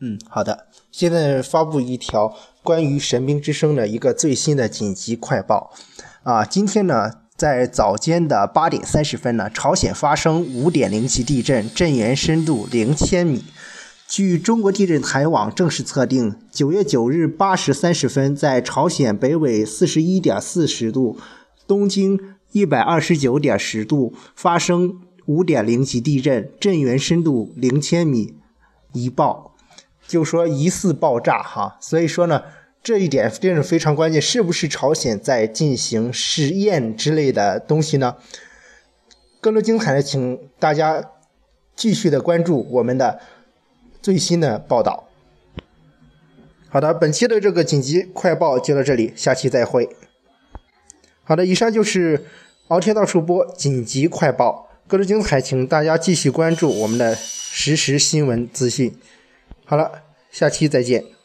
嗯，好的。现在发布一条关于神兵之声的一个最新的紧急快报啊！今天呢，在早间的八点三十分呢，朝鲜发生五点零级地震，震源深度零千米。据中国地震台网正式测定，九月九日八时三十分，在朝鲜北纬四十一点四十度、东经一百二十九点十度发生五点零级地震，震源深度零千米，一报。就说疑似爆炸哈，所以说呢，这一点真是非常关键，是不是朝鲜在进行试验之类的东西呢？更多精彩的，请大家继续的关注我们的最新的报道。好的，本期的这个紧急快报就到这里，下期再会。好的，以上就是敖天道主播紧急快报，更多精彩，请大家继续关注我们的实时新闻资讯。好了，下期再见。